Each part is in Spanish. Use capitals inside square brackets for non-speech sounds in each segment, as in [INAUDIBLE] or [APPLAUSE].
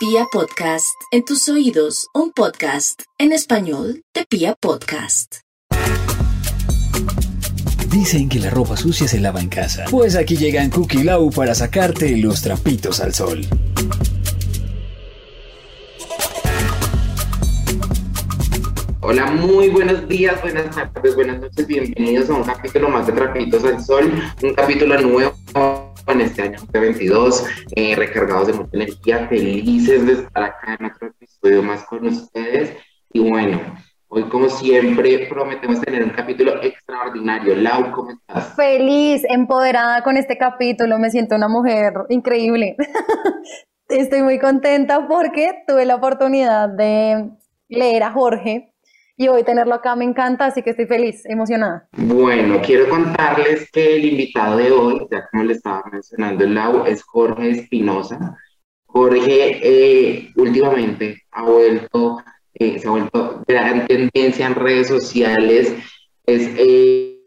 Pia Podcast, en tus oídos, un podcast en español de Pia Podcast. Dicen que la ropa sucia se lava en casa. Pues aquí llegan Cookie Lau para sacarte los trapitos al sol. Hola, muy buenos días, buenas tardes, buenas noches, bienvenidos a un capítulo más de Trapitos al Sol, un capítulo nuevo en este año 2022, eh, recargados de mucha energía, felices de estar acá en otro episodio más con ustedes. Y bueno, hoy como siempre prometemos tener un capítulo extraordinario. Lau, ¿cómo estás? Feliz, empoderada con este capítulo, me siento una mujer increíble. [LAUGHS] Estoy muy contenta porque tuve la oportunidad de leer a Jorge y hoy tenerlo acá me encanta, así que estoy feliz, emocionada. Bueno, quiero contarles que el invitado de hoy, ya como le estaba mencionando el Lau, es Jorge Espinosa. Jorge eh, últimamente ha vuelto, eh, se ha vuelto gran tendencia en redes sociales, es eh,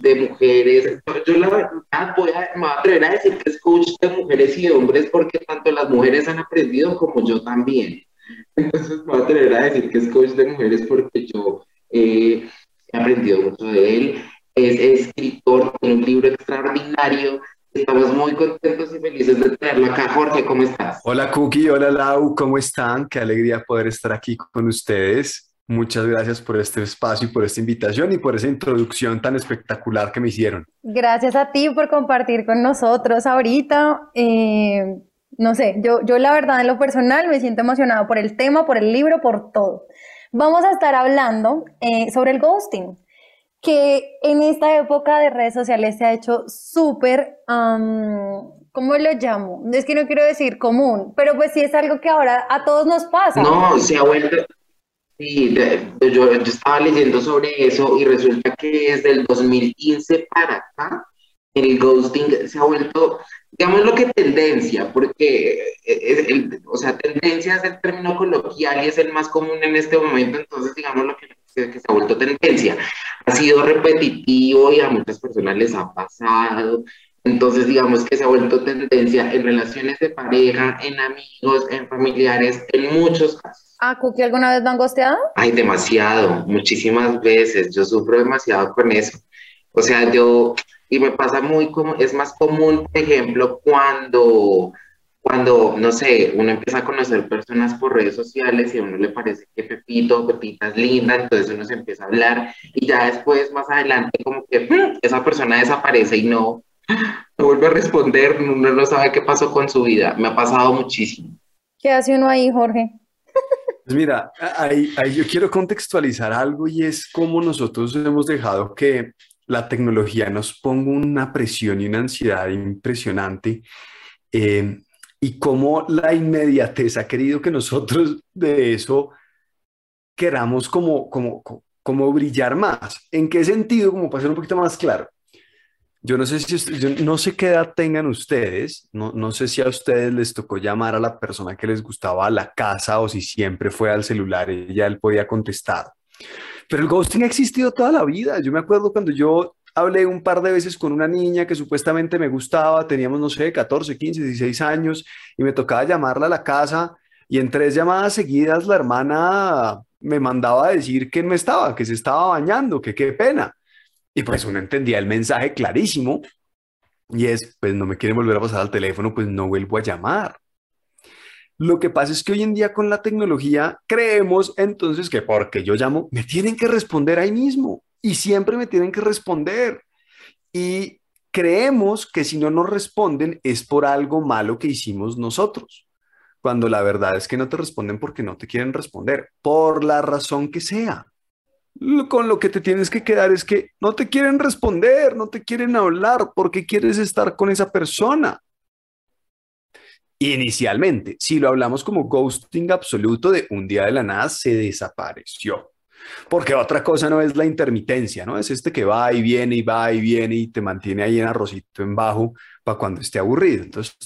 de mujeres. Yo, la verdad voy a, me voy a atrever a decir que es coach de mujeres y hombres porque tanto las mujeres han aprendido como yo también. Entonces voy a tener a decir que es coach de mujeres porque yo eh, he aprendido mucho de él. Es escritor, tiene un libro extraordinario. Estamos muy contentos y felices de tenerlo acá. Jorge, ¿cómo estás? Hola Cookie, hola Lau, ¿cómo están? Qué alegría poder estar aquí con ustedes. Muchas gracias por este espacio y por esta invitación y por esa introducción tan espectacular que me hicieron. Gracias a ti por compartir con nosotros ahorita. Eh, no sé, yo, yo la verdad en lo personal me siento emocionado por el tema, por el libro, por todo. Vamos a estar hablando eh, sobre el ghosting, que en esta época de redes sociales se ha hecho súper, ¿cómo lo llamo? Es que no quiero decir común, pero pues sí es algo que ahora a todos nos pasa. No, se ha vuelto, Sí, yo, yo, estaba leyendo sobre eso y resulta que desde el 2015 para acá el ghosting se ha vuelto digamos lo que tendencia, porque es el, o sea, tendencia es el término coloquial y es el más común en este momento, entonces digamos lo que, que se ha vuelto tendencia. Ha sido repetitivo y a muchas personas les ha pasado, entonces digamos que se ha vuelto tendencia en relaciones de pareja, en amigos, en familiares, en muchos casos. ¿A Cookie alguna vez lo han gosteado? Ay, demasiado, muchísimas veces, yo sufro demasiado con eso. O sea, yo y me pasa muy como, es más común, por ejemplo, cuando, cuando, no sé, uno empieza a conocer personas por redes sociales y a uno le parece que Pepito Pepita es linda, entonces uno se empieza a hablar y ya después, más adelante, como que mm, esa persona desaparece y no, no vuelve a responder, uno no sabe qué pasó con su vida. Me ha pasado muchísimo. ¿Qué hace uno ahí, Jorge? Pues mira, ahí, ahí yo quiero contextualizar algo y es cómo nosotros hemos dejado que la tecnología nos ponga una presión y una ansiedad impresionante eh, y cómo la inmediatez ha querido que nosotros de eso queramos como, como, como brillar más. ¿En qué sentido? Como para ser un poquito más claro. Yo no sé si yo no sé qué edad tengan ustedes, no, no sé si a ustedes les tocó llamar a la persona que les gustaba a la casa o si siempre fue al celular y ya él podía contestar. Pero el ghosting ha existido toda la vida. Yo me acuerdo cuando yo hablé un par de veces con una niña que supuestamente me gustaba, teníamos, no sé, 14, 15, 16 años, y me tocaba llamarla a la casa, y en tres llamadas seguidas la hermana me mandaba a decir que no estaba, que se estaba bañando, que qué pena. Y pues uno entendía el mensaje clarísimo, y es, pues no me quieren volver a pasar al teléfono, pues no vuelvo a llamar. Lo que pasa es que hoy en día con la tecnología creemos entonces que porque yo llamo, me tienen que responder ahí mismo y siempre me tienen que responder. Y creemos que si no nos responden es por algo malo que hicimos nosotros, cuando la verdad es que no te responden porque no te quieren responder, por la razón que sea. Con lo que te tienes que quedar es que no te quieren responder, no te quieren hablar, porque quieres estar con esa persona. Inicialmente, si lo hablamos como ghosting absoluto de un día de la nada, se desapareció. Porque otra cosa no es la intermitencia, ¿no? Es este que va y viene y va y viene y te mantiene ahí en arrocito en bajo para cuando esté aburrido. Entonces,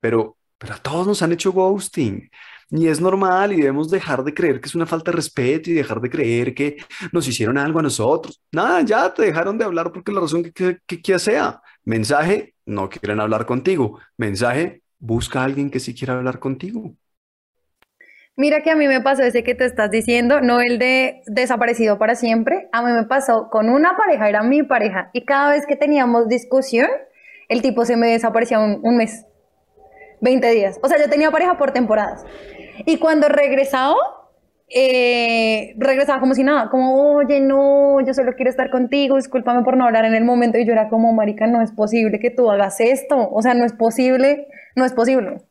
pero, pero a todos nos han hecho ghosting. Y es normal y debemos dejar de creer que es una falta de respeto y dejar de creer que nos hicieron algo a nosotros. Nada, ya te dejaron de hablar porque la razón que, que, que sea. Mensaje, no quieren hablar contigo. Mensaje, busca a alguien que sí quiera hablar contigo. Mira que a mí me pasó ese que te estás diciendo, no el de desaparecido para siempre. A mí me pasó con una pareja, era mi pareja, y cada vez que teníamos discusión, el tipo se me desaparecía un, un mes, 20 días. O sea, yo tenía pareja por temporadas. Y cuando regresaba, eh, regresaba como si nada, como, oye, no, yo solo quiero estar contigo, discúlpame por no hablar en el momento. Y yo era como, marica, no es posible que tú hagas esto. O sea, no es posible, no es posible.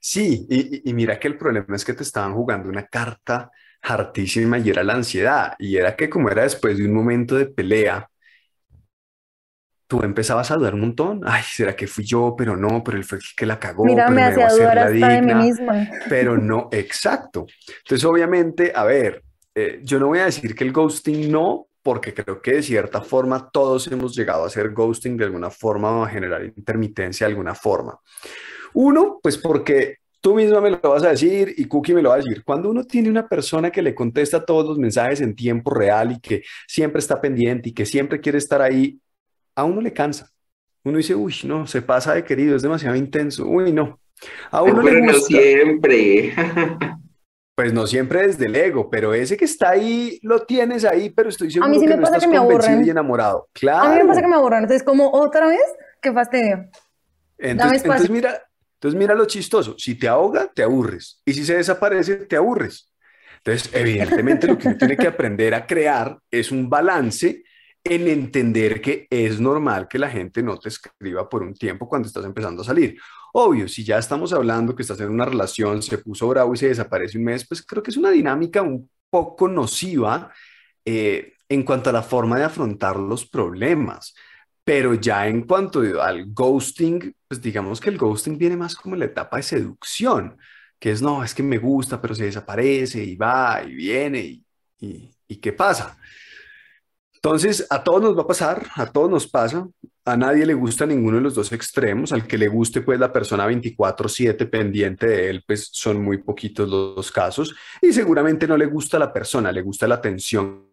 Sí, y, y mira que el problema es que te estaban jugando una carta hartísima y era la ansiedad. Y era que como era después de un momento de pelea, tú empezabas a dudar un montón. Ay, ¿será que fui yo? Pero no, pero él fue el que la cagó, Mira, pero me hacía dudar hasta de mí digna. misma. Pero [LAUGHS] no, exacto. Entonces, obviamente, a ver, eh, yo no voy a decir que el ghosting no, porque creo que de cierta forma todos hemos llegado a hacer ghosting de alguna forma o a generar intermitencia de alguna forma. Uno, pues porque tú misma me lo vas a decir y Cookie me lo va a decir. Cuando uno tiene una persona que le contesta todos los mensajes en tiempo real y que siempre está pendiente y que siempre quiere estar ahí, a uno le cansa. Uno dice, uy, no, se pasa de querido, es demasiado intenso. Uy, no. A uno le Pero no gusta. siempre. [LAUGHS] Pues no siempre desde el ego, pero ese que está ahí, lo tienes ahí, pero estoy seguro mí sí que me no pasa estás que me convencido aburren. y enamorado. A mí me pasa que Claro. me aburren. Entonces, como otra vez, qué fastidio. Entonces, entonces mira, entonces mira lo chistoso. Si te ahoga, te aburres. Y si se desaparece, te aburres. Entonces, evidentemente lo que uno tiene que aprender a crear es un balance en entender que es normal que la gente no te escriba por un tiempo cuando estás empezando a salir. Obvio, si ya estamos hablando que estás en una relación, se puso bravo y se desaparece un mes, pues creo que es una dinámica un poco nociva eh, en cuanto a la forma de afrontar los problemas. Pero ya en cuanto al ghosting, pues digamos que el ghosting viene más como la etapa de seducción, que es, no, es que me gusta, pero se desaparece y va y viene y ¿qué pasa? Entonces, a todos nos va a pasar, a todos nos pasa, a nadie le gusta ninguno de los dos extremos, al que le guste pues la persona 24/7 pendiente de él, pues son muy poquitos los casos y seguramente no le gusta la persona, le gusta la atención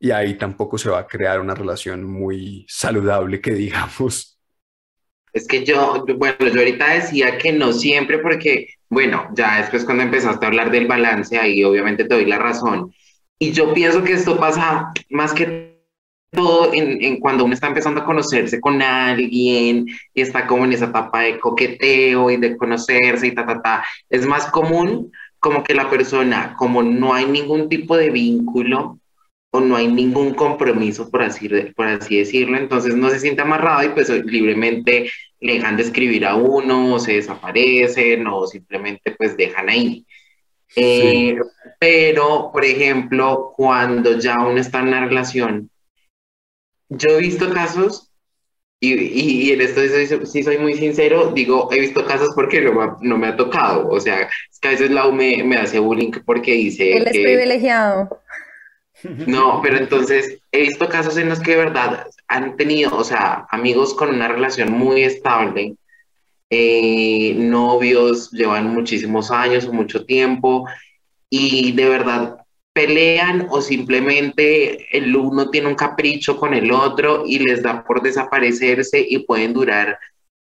y ahí tampoco se va a crear una relación muy saludable que digamos. Es que yo, bueno, yo ahorita decía que no siempre porque, bueno, ya después cuando empezaste a hablar del balance, ahí obviamente te doy la razón. Y yo pienso que esto pasa más que todo en, en cuando uno está empezando a conocerse con alguien y está como en esa etapa de coqueteo y de conocerse y ta, ta, ta. Es más común como que la persona, como no hay ningún tipo de vínculo o no hay ningún compromiso, por así, por así decirlo, entonces no se siente amarrado y pues libremente le dejan de escribir a uno, o se desaparecen o simplemente pues dejan ahí. Eh, pero, por ejemplo, cuando ya uno está en una relación, yo he visto casos, y, y, y en esto sí soy, sí soy muy sincero, digo, he visto casos porque no me ha, no me ha tocado, o sea, es que a veces Lau me, me hace bullying porque dice Él es que... privilegiado. No, pero entonces he visto casos en los que de verdad han tenido, o sea, amigos con una relación muy estable, eh, novios, llevan muchísimos años o mucho tiempo y de verdad pelean o simplemente el uno tiene un capricho con el otro y les da por desaparecerse y pueden durar,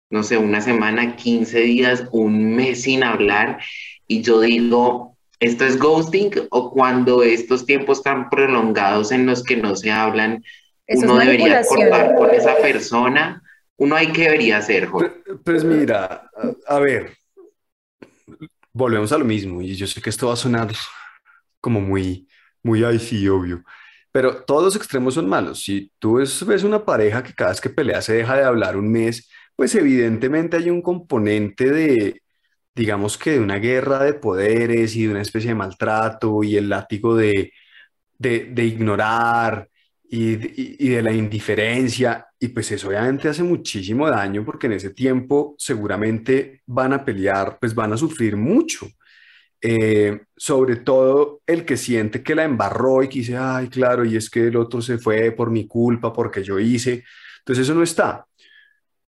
no sé, una semana, 15 días, un mes sin hablar. Y yo digo, ¿esto es ghosting o cuando estos tiempos tan prolongados en los que no se hablan, Eso uno debería cortar con esa persona? Uno hay que debería hacer, Jorge. Pues, pues mira, a, ver, volvemos a lo mismo y yo sé que esto va a sonar como muy, muy ay, sí, obvio. Pero todos los extremos son malos. Si tú ves, ves una pareja que cada vez que pelea se deja de hablar un mes, pues evidentemente hay un componente de, digamos que de una guerra de poderes y de una especie de maltrato y el látigo de, de, de ignorar y, de la indiferencia. Y pues eso obviamente hace muchísimo daño porque en ese tiempo seguramente van a pelear, pues van a sufrir mucho. Eh, sobre todo el que siente que la embarró y que dice, ay, claro, y es que el otro se fue por mi culpa, porque yo hice. Entonces eso no está.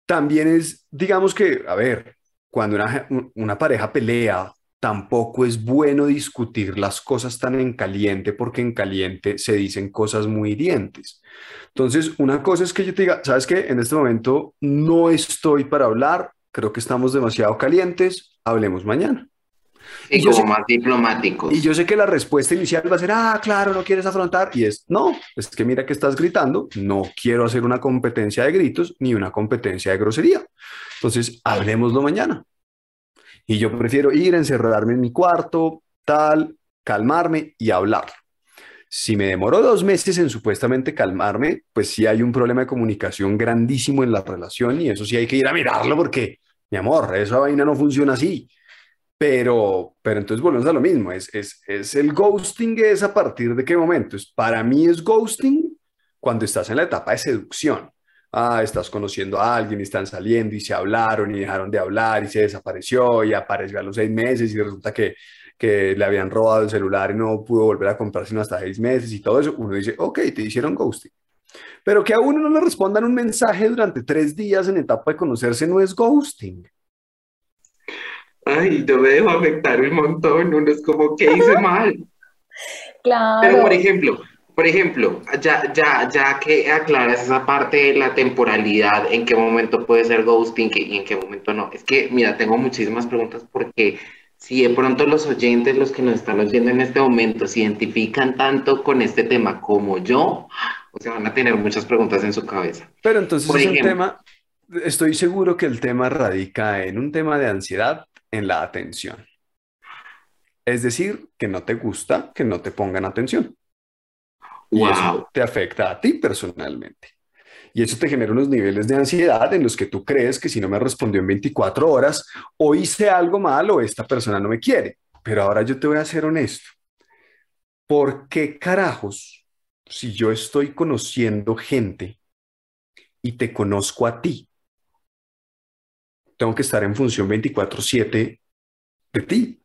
También es, digamos que, a ver, cuando una pareja pelea, tampoco es bueno discutir las cosas tan en caliente porque en caliente se dicen cosas muy hirientes. Entonces, una cosa es que yo te diga, ¿sabes qué? En este momento no estoy para hablar, creo que estamos demasiado calientes, hablemos mañana. Y, yo como sé- más diplomáticos. Y yo sé que la respuesta inicial va a ser, ah, claro, no quieres afrontar. Y es, no, es que mira que estás gritando, no quiero hacer una competencia de gritos ni una competencia de grosería. Entonces, hablemoslo mañana. Y yo prefiero ir, encerrarme en mi cuarto, tal, calmarme y hablar. Si me demoro dos meses en supuestamente calmarme, pues sí hay un problema de comunicación grandísimo en la relación y eso sí hay que ir a mirarlo porque, mi amor, esa vaina no funciona así. Pero, pero entonces volvemos a lo mismo, es, es, es el ghosting es a partir de qué momento. Es, para mí es ghosting cuando estás en la etapa de seducción. Ah, estás conociendo a alguien y están saliendo y se hablaron y dejaron de hablar y se desapareció y apareció a los seis meses y resulta que, que le habían robado el celular y no pudo volver a comprar sino hasta seis meses y todo eso. Uno dice, ok, te hicieron ghosting. Pero que a uno no le respondan un mensaje durante tres días en etapa de conocerse no es ghosting. Ay, yo me dejo afectar un montón, uno es como, ¿qué hice [LAUGHS] mal? Pero, Claro. por ejemplo, por ejemplo, ya, ya, ya que aclaras esa parte de la temporalidad, en qué momento puede ser ghosting y en qué momento no. Es que, mira, tengo muchísimas preguntas porque si de pronto los oyentes, los que nos están oyendo en este momento, se identifican tanto con este tema como yo, o sea, van a tener muchas preguntas en su cabeza. Pero entonces Por es un ejemplo. tema, estoy seguro que el tema radica en un tema de ansiedad en la atención. Es decir, que no te gusta que no te pongan atención. Y eso te afecta a ti personalmente. Y eso te genera unos niveles de ansiedad en los que tú crees que si no me respondió en 24 horas, o hice algo mal o esta persona no me quiere. Pero ahora yo te voy a ser honesto. ¿Por qué carajos, si yo estoy conociendo gente y te conozco a ti, tengo que estar en función 24/7 de ti?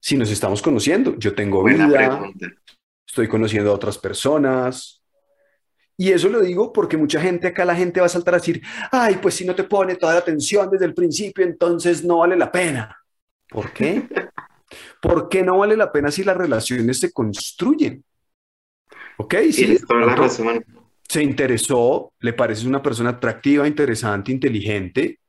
Si nos estamos conociendo, yo tengo Buena vida, pregunta. Estoy conociendo a otras personas. Y eso lo digo porque mucha gente acá, la gente va a saltar a decir, ay, pues si no te pone toda la atención desde el principio, entonces no vale la pena. ¿Por qué? [LAUGHS] ¿Por qué no vale la pena si las relaciones se construyen? ¿Ok? Sí, toda la pronto razón. se interesó, le pareces una persona atractiva, interesante, inteligente.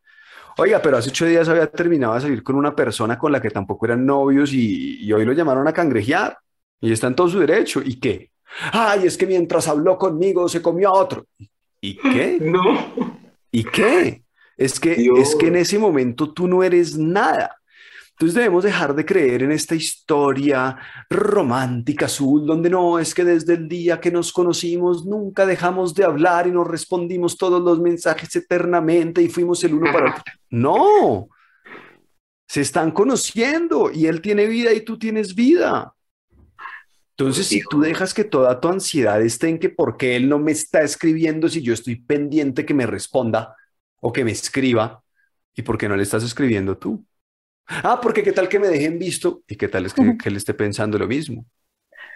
Oiga, pero hace ocho días había terminado de salir con una persona con la que tampoco eran novios y, y hoy lo llamaron a cangrejear y está en todo su derecho. ¿Y qué? Ay, es que mientras habló conmigo se comió a otro. ¿Y qué? [LAUGHS] No. ¿Y qué? Es que, Dios. es que en ese momento tú no eres nada. Entonces debemos dejar de creer en esta historia romántica azul, donde no, es que desde el día que nos conocimos nunca dejamos de hablar y nos respondimos todos los mensajes eternamente y fuimos el uno para el otro. [LAUGHS] No, se están conociendo y él tiene vida y tú tienes vida. Entonces, si tú dejas que toda tu ansiedad esté en que por qué él no me está escribiendo si yo estoy pendiente que me responda o que me escriba, ¿y por qué no le estás escribiendo tú? Ah, porque qué tal que me dejen visto y qué tal es que, que él esté pensando lo mismo.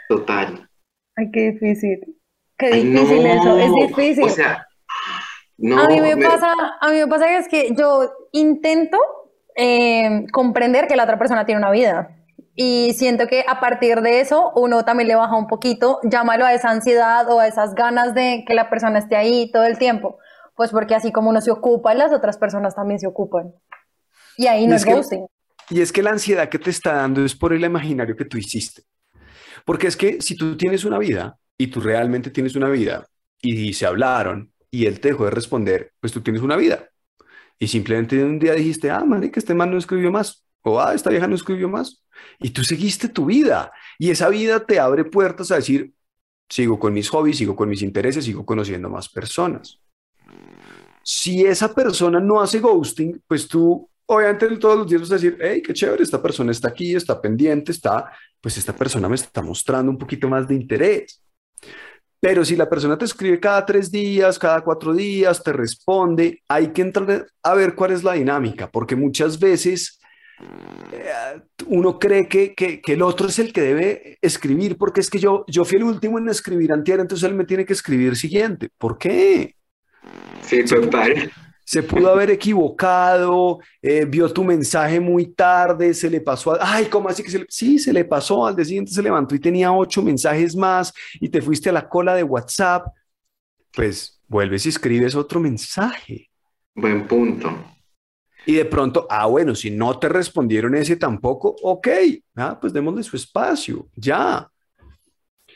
Total. Ay, qué difícil. Qué Ay, difícil eso, es difícil. O sea, no. A mí me me- pasa, a mí me pasa que es que yo intento eh, comprender que la otra persona tiene una vida. Y siento que a partir de eso uno también le baja un poquito, llámalo a esa ansiedad o a esas ganas de que la persona esté ahí todo el tiempo. Pues porque así como uno se ocupa, las otras personas también se ocupan. Y ahí no Es ghosting. Y es que la ansiedad que te está dando es por el imaginario que tú hiciste. Porque es que si tú tienes una vida y tú realmente tienes una vida y se hablaron y él te dejó de responder, pues tú tienes una vida. Y simplemente un día dijiste, ah, que este man no escribió más. O, ah, esta vieja no escribió más. Y tú seguiste tu vida. Y esa vida te abre puertas a decir, sigo con mis hobbies, sigo con mis intereses, sigo conociendo más personas. Si esa persona no hace ghosting, pues tú obviamente todos los días vas a decir, hey, qué chévere, esta persona está aquí, está pendiente, está, pues esta persona me está mostrando un poquito más de interés. Pero si la persona te escribe cada tres días, cada cuatro días, te responde, hay que entrar a ver cuál es la dinámica, porque muchas veces uno cree que, que, que el otro es el que debe escribir, porque es que yo, yo fui el último en escribir antier, entonces él me tiene que escribir siguiente. ¿Por qué? Sí, total. Se pudo haber equivocado, eh, vio tu mensaje muy tarde, se le pasó, a- ay, ¿cómo así que se le... Sí, se le pasó, al día siguiente se levantó y tenía ocho mensajes más y te fuiste a la cola de WhatsApp, pues vuelves y escribes otro mensaje. Buen punto. Y de pronto, ah, bueno, si no te respondieron ese tampoco, ok, ah, pues démosle su espacio, ya.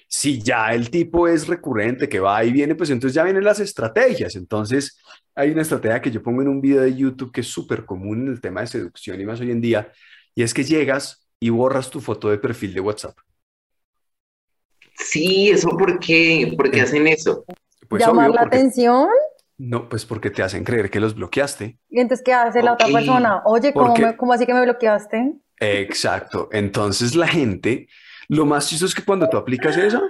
Si ya el tipo es recurrente, que va y viene, pues entonces ya vienen las estrategias. Entonces, hay una estrategia que yo pongo en un video de YouTube que es súper común en el tema de seducción y más hoy en día, y es que llegas y borras tu foto de perfil de WhatsApp. Sí, eso por qué, ¿por qué hacen eso? Pues ¿Llamar la atención? No, pues porque te hacen creer que los bloqueaste. ¿Y entonces qué hace la otra persona? Oye, ¿cómo, ¿cómo, así que me bloqueaste? Exacto. Entonces la gente, lo más chistoso es que cuando tú aplicas eso,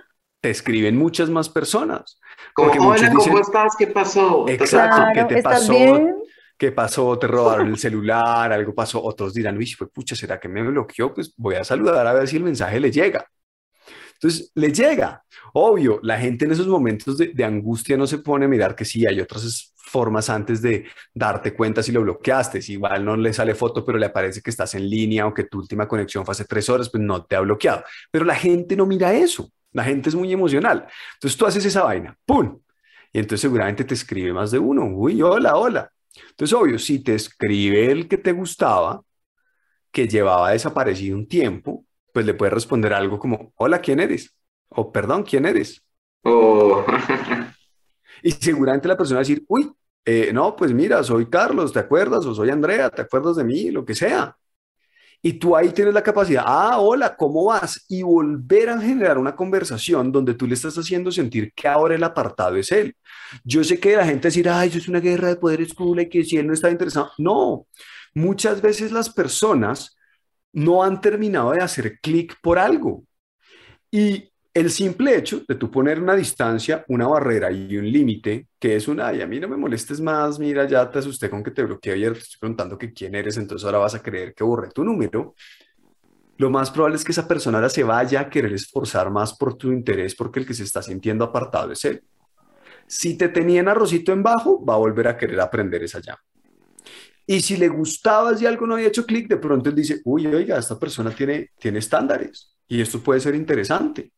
te escriben muchas más personas. Como, hola, ¿cómo estás? ¿Qué pasó? Exacto, ¿qué te pasó? Bien? ¿Qué pasó? ¿Te robaron el [LAUGHS] celular? ¿Algo pasó? Otros dirán, uy, fue pucha, ¿será que me bloqueó? Pues voy a saludar a ver si el mensaje le llega. Entonces, le llega. Obvio, la gente en esos momentos de, angustia no se pone a mirar que sí, hay otras formas antes de darte cuenta si lo bloqueaste. Si igual no le sale foto, pero le aparece que estás en línea o que tu última conexión fue hace tres horas, pues no te ha bloqueado. Pero la gente no mira eso. La gente es muy emocional. Entonces tú haces esa vaina, ¡pum! Y entonces seguramente te escribe más de uno. Uy, hola, hola. Entonces, obvio, si te escribe el que te gustaba, que llevaba desaparecido un tiempo, pues le puedes responder algo como, hola, ¿quién eres? O perdón, ¿quién eres? Oh. y seguramente la persona va a decir, uy, eh, no, pues mira, soy Carlos, ¿te acuerdas? O soy Andrea, ¿te acuerdas de mí? Lo que sea. Y tú ahí tienes la capacidad, ah, hola, ¿cómo vas? Y volver a generar una conversación donde tú le estás haciendo sentir que ahora el apartado es él. Yo sé que la gente decir, ay, eso es una guerra de poderes cool y que si él no está interesado. No, muchas veces las personas no han terminado de hacer clic por algo. Y el simple hecho de tú poner una distancia, una barrera y un límite, que es una, ay, a mí no me molestes más, mira, ya te asusté con que te bloqueé ayer, te estoy preguntando que quién eres, entonces ahora vas a creer que borré tu número. Lo más probable es que esa persona ahora se vaya a querer esforzar más por tu interés porque el que se está sintiendo apartado es él. Si te tenían arrocito en bajo, va a volver a querer aprender esa llama. Y si le gustaba y algo no había hecho clic, de pronto él dice, uy, oiga, esta persona tiene, tiene estándares y esto puede ser interesante.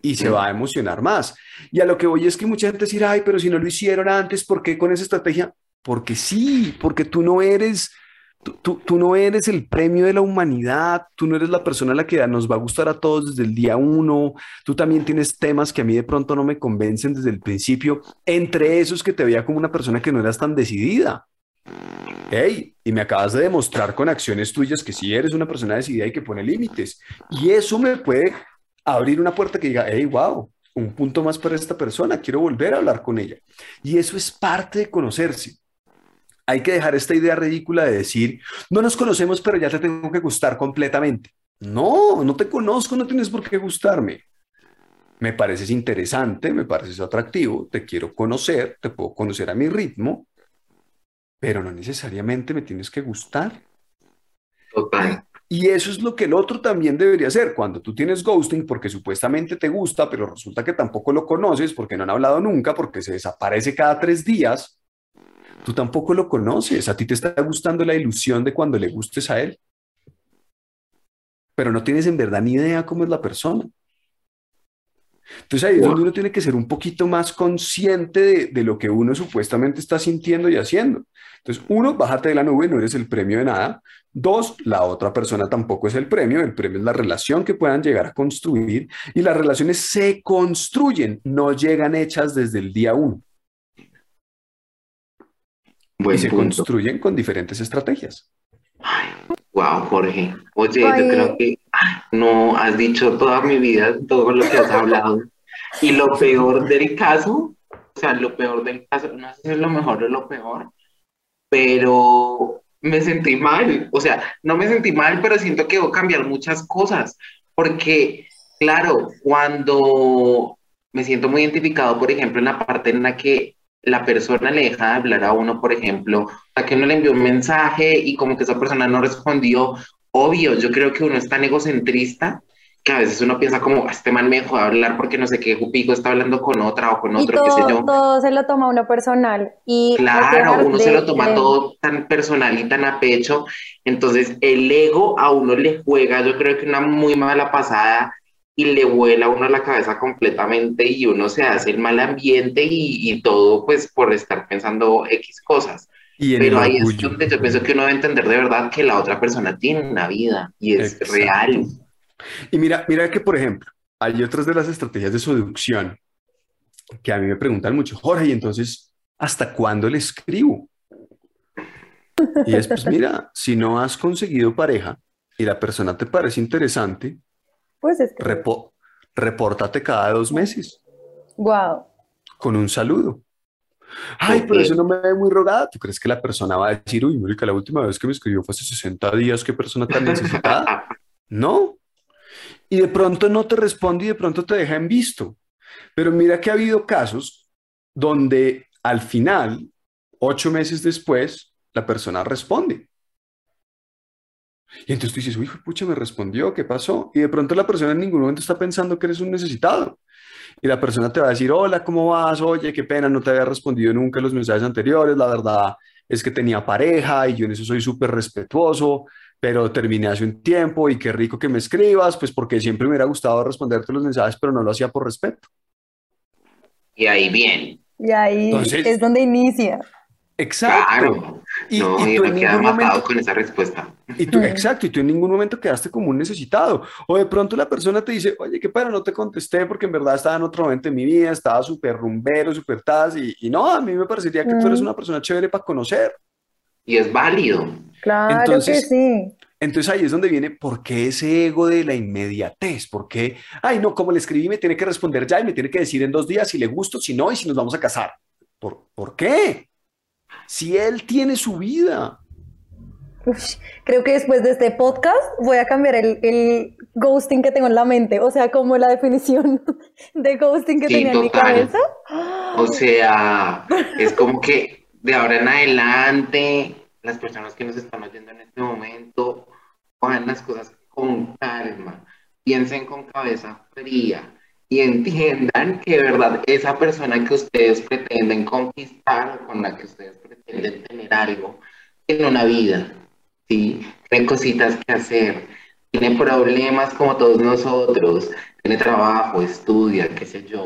Y se va a emocionar más. Y a lo que voy es que mucha gente dice, ay, pero si no lo hicieron antes, ¿por qué con esa estrategia? Porque sí, porque tú no eres, tú, tú, no eres el premio de la humanidad, tú no eres la persona a la que nos va a gustar a todos desde el día uno, tú también tienes temas que a mí de pronto no me convencen desde el principio, entre esos que te veía como una persona que no eras tan decidida. Hey, y me acabas de demostrar con acciones tuyas que sí eres una persona decidida y que pone límites. Y eso me puede abrir una puerta que diga, hey, wow, un punto más para esta persona, quiero volver a hablar con ella. Y eso es parte de conocerse. Hay que dejar esta idea ridícula de decir, no nos conocemos, pero ya te tengo que gustar completamente. No, no te conozco, no tienes por qué gustarme. Me pareces interesante, me pareces atractivo, te quiero conocer, te puedo conocer a mi ritmo, pero no necesariamente me tienes que gustar. Total. Y eso es lo que el otro también debería hacer. Cuando tú tienes ghosting porque supuestamente te gusta, pero resulta que tampoco lo conoces porque no han hablado nunca, porque se desaparece cada tres días, tú tampoco lo conoces. A ti te está gustando la ilusión de cuando le gustes a él. Pero no tienes en verdad ni idea cómo es la persona. Entonces ahí es donde uno tiene que ser un poquito más consciente de, de, lo que uno supuestamente está sintiendo y haciendo. Entonces, uno, bájate de la nube, no eres el premio de nada. Dos, la otra persona tampoco es el premio, el premio es la relación que puedan llegar a construir y las relaciones se construyen, no llegan hechas desde el día uno. y se construyen con diferentes estrategias. Wow, Jorge. Oye, yo creo que no has dicho toda mi vida todo lo que has hablado. Y lo peor del caso, o sea, lo peor del caso, no sé si es lo mejor o lo peor, pero me sentí mal. O sea, no me sentí mal, pero siento que debo cambiar muchas cosas. Porque, claro, cuando me siento muy identificado, por ejemplo, en la parte en la que la persona le deja de hablar a uno, por ejemplo, a que uno le envió un mensaje y como que esa persona no respondió, obvio, yo creo que uno es tan egocentrista que a veces uno piensa como, ah, este man me dejó de hablar porque no sé qué Jupico está hablando con otra o con otro, qué sé yo. Todo se lo toma uno personal. Y claro, uno se lo toma todo tan personal y tan a pecho. Entonces, el ego a uno le juega, yo creo que una muy mala pasada y le vuela a uno la cabeza completamente y uno se hace el mal ambiente y, y todo pues por estar pensando X cosas. Y Pero ahí es donde yo pienso que uno debe entender de verdad que la otra persona tiene una vida y es Exacto. real. Y mira, mira que, por ejemplo, hay otras de las estrategias de seducción que a mí me preguntan mucho, Jorge, y entonces, ¿hasta cuándo le escribo? Y es, pues mira, si no has conseguido pareja y la persona te parece interesante, Pues es que... repo- repórtate cada dos meses Wow. con un saludo. Ay, pero eso no me ve muy rogada. ¿Tú crees que la persona va a decir, uy, Mónica, la última vez que me escribió fue hace 60 días, qué persona tan necesitada? [LAUGHS] No. Y de pronto no te responde y de pronto te deja en visto. Pero mira que ha habido casos donde al final, ocho meses después, la persona responde. Y entonces tú dices, uy, pucha, me respondió, ¿qué pasó? Y de pronto la persona en ningún momento está pensando que eres un necesitado. Y la persona te va a decir, hola, ¿cómo vas? Oye, qué pena, no te había respondido nunca los mensajes anteriores. La verdad es que tenía pareja y yo en eso soy súper respetuoso, pero terminé hace un tiempo y qué rico que me escribas, pues porque siempre me hubiera gustado responderte los mensajes, pero no lo hacía por respeto. Y ahí bien, Y ahí Entonces- es donde inicia. Exacto. claro. Y, no, y tú uno en queda ningún matado momento, con esa respuesta. y tú, Mm. exacto, y tú en ningún momento quedaste como un necesitado. O de pronto la persona te dice, oye, qué pena, no te contesté porque en verdad estaba en otro momento de mi vida, estaba súper rumbero, súper taz, y, y no, a mí me parecería que tú eres Mm. una persona chévere para conocer. Y es válido. Claro Entonces- que sí. Entonces ahí es donde viene, ¿por qué ese ego de la inmediatez? ¿Por qué? Ay, no, como le escribí, me tiene que responder ya y me tiene que decir en dos días si le gusto, si no y si nos vamos a casar. ¿Por, ¿por qué? Si él tiene su vida. Creo que después de este podcast voy a cambiar el, el ghosting que tengo en la mente, o sea, como la definición [LAUGHS] de ghosting que Sí, tenía en mi cabeza. O sea, es como que de ahora en adelante, las personas que nos están oyendo en este momento, hagan las cosas con calma, piensen con cabeza fría y entiendan que de verdad esa persona que ustedes pretenden conquistar o con la que ustedes pretenden tener algo, tiene una vida, ¿sí? Tiene cositas que hacer, tiene problemas como todos nosotros, tiene trabajo, estudia, qué sé yo.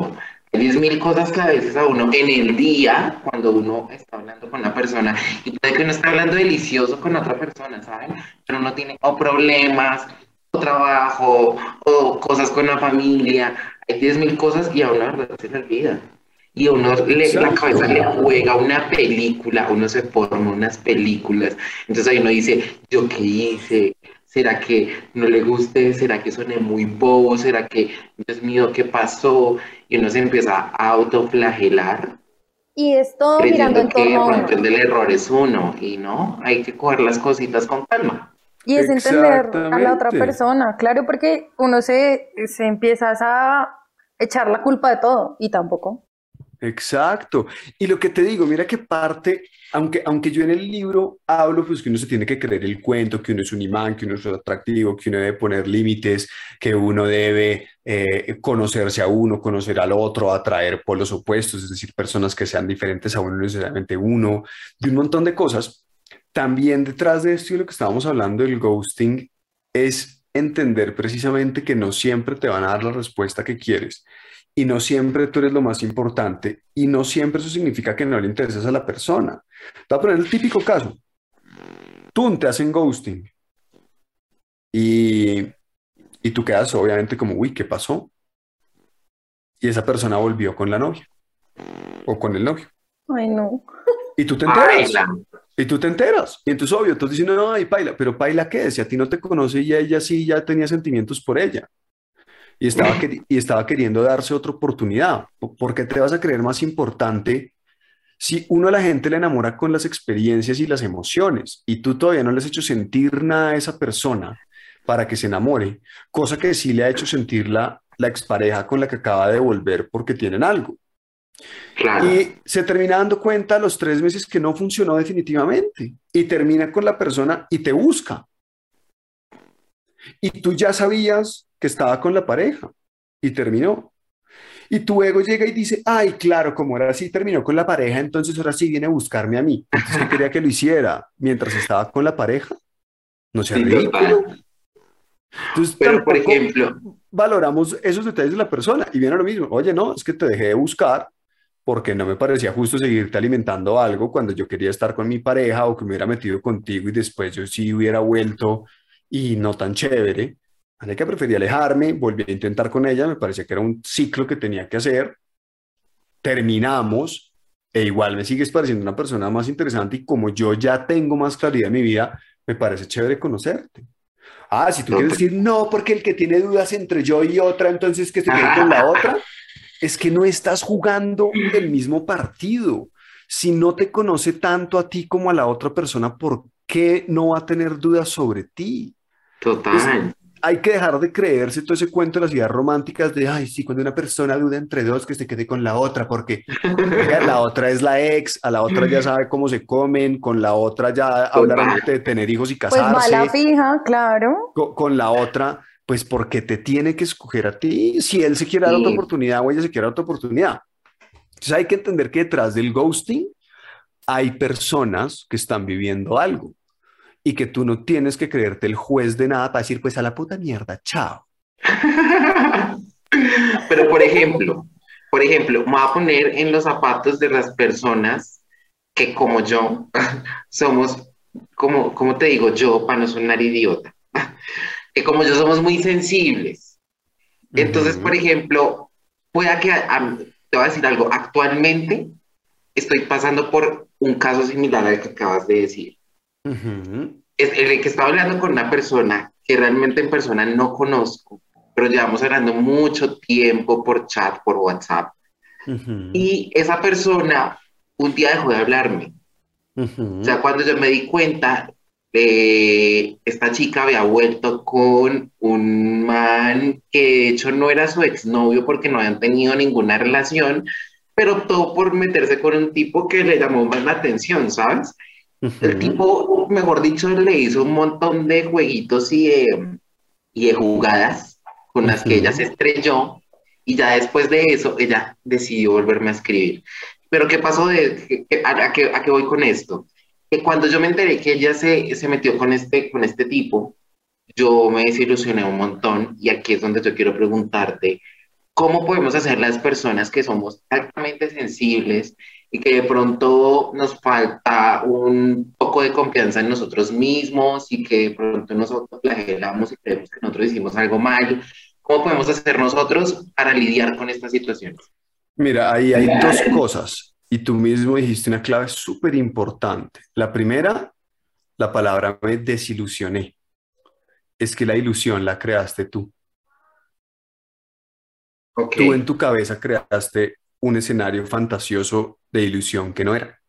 Hay 10 mil cosas que a veces a uno en el día, cuando uno está hablando con una persona, y puede que uno esté hablando delicioso con otra persona, ¿saben? Pero uno tiene o problemas, o trabajo, o cosas con la familia. Hay 10 mil cosas y a uno la verdad se le olvida. Y a uno le, la cabeza le juega una película, uno se forma unas películas. Entonces ahí uno dice, ¿yo qué hice? ¿Será que no le guste? ¿Será que soné muy bobo? ¿Será que, Dios mío, qué pasó? Y uno se empieza a autoflagelar, Y es todo mirando en que a el error es uno. Y no, hay que coger las cositas con calma. Y es entender a la otra persona, claro, porque uno se, se empieza a echar la culpa de todo y tampoco. Exacto. Y lo que te digo, mira que parte, aunque, aunque yo en el libro hablo, pues que uno se tiene que creer el cuento, que uno es un imán, que uno es atractivo, que uno debe poner límites, que uno debe eh, conocerse a uno, conocer al otro, atraer polos opuestos, es decir, personas que sean diferentes a uno, no necesariamente uno, de un montón de cosas. También detrás de esto y lo que estábamos hablando del ghosting es entender precisamente que no siempre te van a dar la respuesta que quieres y no siempre tú eres lo más importante y no siempre eso significa que no le interesas a la persona. Te voy a poner el típico caso. Tú te hacen ghosting y, y tú quedas obviamente como, uy, ¿qué pasó? Y esa persona volvió con la novia o con el novio. Ay, no. Y tú te enteras. Baila. Y tú te enteras. Y entonces, obvio, tú estás diciendo, no, ay, Paila, pero Paila, ¿qué? Si a ti no te conoce y a ella sí ya tenía sentimientos por ella. Y estaba, y estaba queriendo darse otra oportunidad. ¿Por por qué te vas a creer más importante si uno a la gente le enamora con las experiencias y las emociones y tú todavía no le has hecho sentir nada a esa persona para que se enamore, cosa que sí le ha hecho sentir la, la expareja con la que acaba de volver porque tienen algo? Claro. Y se termina dando cuenta a los tres meses que no funcionó definitivamente. Y termina con la persona y te busca. Y tú ya sabías que estaba con la pareja y terminó. Y tu ego llega y dice, ay, claro, como ahora sí terminó con la pareja, entonces ahora sí viene a buscarme a mí. Entonces, ¿qué quería que lo hiciera mientras estaba con la pareja? No sea Sí. Entonces, Pero, por ejemplo, valoramos esos detalles de la persona y viene lo mismo. Oye, no, es que te dejé de buscar porque no me parecía justo seguirte alimentando algo cuando yo quería estar con mi pareja o que me hubiera metido contigo y después yo sí hubiera vuelto y no tan chévere. Que preferí alejarme, volví a intentar con ella, me parecía que era un ciclo que tenía que hacer. Terminamos e igual me sigues pareciendo una persona más interesante y como yo ya tengo más claridad en mi vida, me parece chévere conocerte. Ah, si tú quieres decir no, porque el que tiene dudas entre yo y otra, entonces que se quede con la otra, [LAUGHS] es que no estás jugando el mismo partido. Si no te conoce tanto a ti como a la otra persona, ¿por qué no va a tener dudas sobre ti? Total hay que dejar de creerse todo ese cuento de las ideas románticas de, ay, sí, cuando una persona duda entre dos, que se quede con la otra, porque la [LAUGHS] otra es la ex, a la otra ya sabe cómo se comen, con la otra ya hablaron de tener hijos y casarse. Pues mala fija, claro. Con, la otra, pues porque te tiene que escoger a ti, si él se quiere dar otra oportunidad o ella se quiere dar otra oportunidad. Entonces hay que entender que detrás del ghosting hay personas que están viviendo algo y que tú no tienes que creerte el juez de nada para decir, pues a la puta mierda, chao. [LAUGHS] Pero por ejemplo, por ejemplo, me voy a poner en los zapatos de las personas que como yo [LAUGHS] somos, como, como te digo yo, para no sonar idiota, [LAUGHS] que como yo somos muy sensibles. Entonces, por ejemplo, pueda que, te voy a decir algo, actualmente estoy pasando por un caso similar al que acabas de decir es el que estaba hablando con una persona que realmente en persona no conozco, pero llevamos hablando mucho tiempo por chat, por WhatsApp. Y esa persona un día dejó de hablarme. O sea, cuando yo me di cuenta, eh, esta chica había vuelto con un man que de hecho no era su exnovio porque no habían tenido ninguna relación, pero optó por meterse con un tipo que le llamó más la atención, ¿sabes? El tipo, mejor dicho, le hizo un montón de jueguitos y de, y jugadas con las que ella se estrelló y ya después de eso ella decidió volverme a escribir. Pero ¿qué pasó? De, a, qué, ¿A qué voy con esto? Que cuando yo me enteré que ella se, se metió con este, con este tipo, yo me desilusioné un montón y aquí es donde yo quiero preguntarte, ¿cómo podemos hacer las personas que somos altamente sensibles y que de pronto nos falta un poco de confianza en nosotros mismos y que de pronto nosotros flagelamos y creemos que nosotros hicimos algo mal. ¿Cómo podemos hacer nosotros para lidiar con estas situaciones? Mira, ahí hay dos cosas y tú mismo dijiste una clave súper importante. La primera, la palabra me desilusioné. Es que la ilusión la creaste tú. Tú en tu cabeza creaste un escenario fantasioso de ilusión que no era.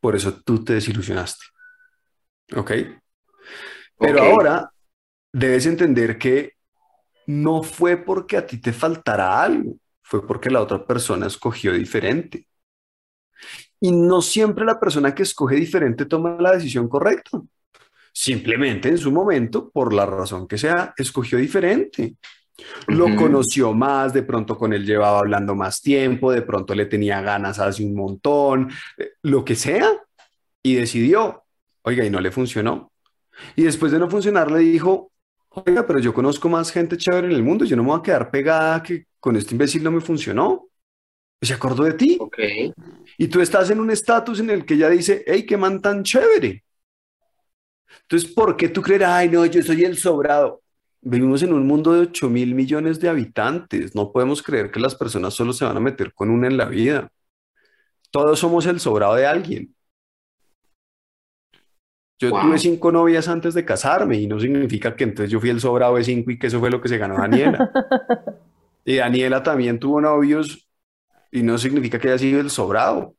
Por eso tú te desilusionaste. ¿Ok? Pero ahora debes entender que no fue porque a ti te faltara algo, fue porque la otra persona escogió diferente. Y no siempre la persona que escoge diferente toma la decisión correcta. Simplemente en su momento, por la razón que sea, escogió diferente. Lo conoció más, de pronto con él llevaba hablando más tiempo, de pronto le tenía ganas hace un montón, eh, lo que sea, y decidió, oiga, y no le funcionó. Y después de no funcionar le dijo, oiga, pero yo conozco más gente chévere en el mundo, yo no me voy a quedar pegada que con este imbécil no me funcionó. Se acordó de ti. Y tú estás en un estatus en el que ella dice, hey, qué man tan chévere. Entonces, ¿por qué tú crees, ay, no, yo soy el sobrado? Vivimos en un mundo de 8 mil millones de habitantes. No podemos creer que las personas solo se van a meter con una en la vida. Todos somos el sobrado de alguien. Yo tuve cinco novias antes de casarme y no significa que entonces yo fui el sobrado de cinco y que eso fue lo que se ganó Daniela. [LAUGHS] y Daniela también tuvo novios y no significa que haya sido el sobrado.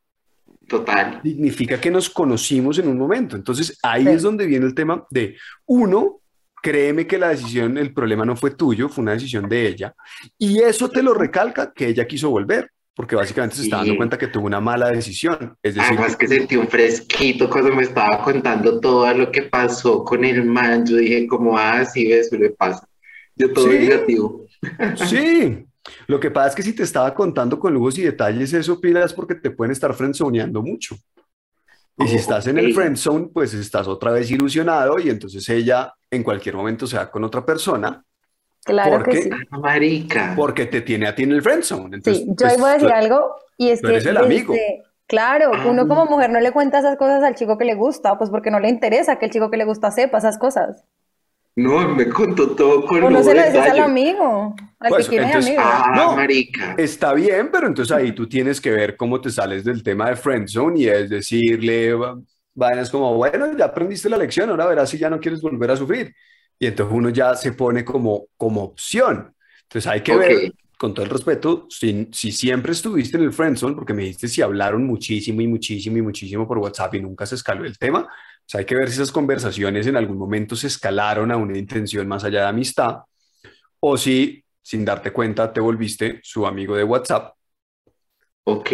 Total. Significa que nos conocimos en un momento. Entonces ahí es donde viene el tema de uno, créeme que la decisión, el problema no fue tuyo, fue una decisión de ella. Y eso te lo recalca que ella quiso volver, porque básicamente se está dando cuenta que tuvo una mala decisión. Es decir, Además que sentí un fresquito cuando me estaba contando todo lo que pasó con el man. Yo dije, como, ah, sí, ves, le pasa. Yo todo negativo. Sí, lo que pasa es que si te estaba contando con lujos y detalles eso, pilas porque te pueden estar frenzoneando mucho. Y si estás en el friend zone, pues estás otra vez ilusionado y entonces ella en cualquier momento se va con otra persona Claro ¿Por que sí. Ah, marica. Porque te tiene a ti en el friendzone. Entonces, Sí, yo pues, ahí voy a decir tú- algo y es tú que eres el amigo. claro, Ah. uno como mujer no le cuenta esas cosas al chico que le gusta, pues porque no le interesa que el chico que le gusta sepa esas cosas. No, me contó todo con Uno lujo se lo dices al amigo, al Pues, que entonces, amigo. Ah, No. marica. Está bien, pero entonces ahí tú tienes que ver cómo te sales del tema de friendzone y es decirle va- vainas como, bueno, ya aprendiste la lección, ahora verás si ya no quieres volver a sufrir. Y entonces uno ya se pone como, como opción. Entonces hay que ver, con todo el respeto, si, si siempre estuviste en el friendzone, porque me dijiste si hablaron muchísimo y muchísimo y muchísimo por WhatsApp y nunca se escaló el tema, o sea, hay que ver si esas conversaciones en algún momento se escalaron a una intención más allá de amistad o si, sin darte cuenta, te volviste su amigo de WhatsApp. Ok.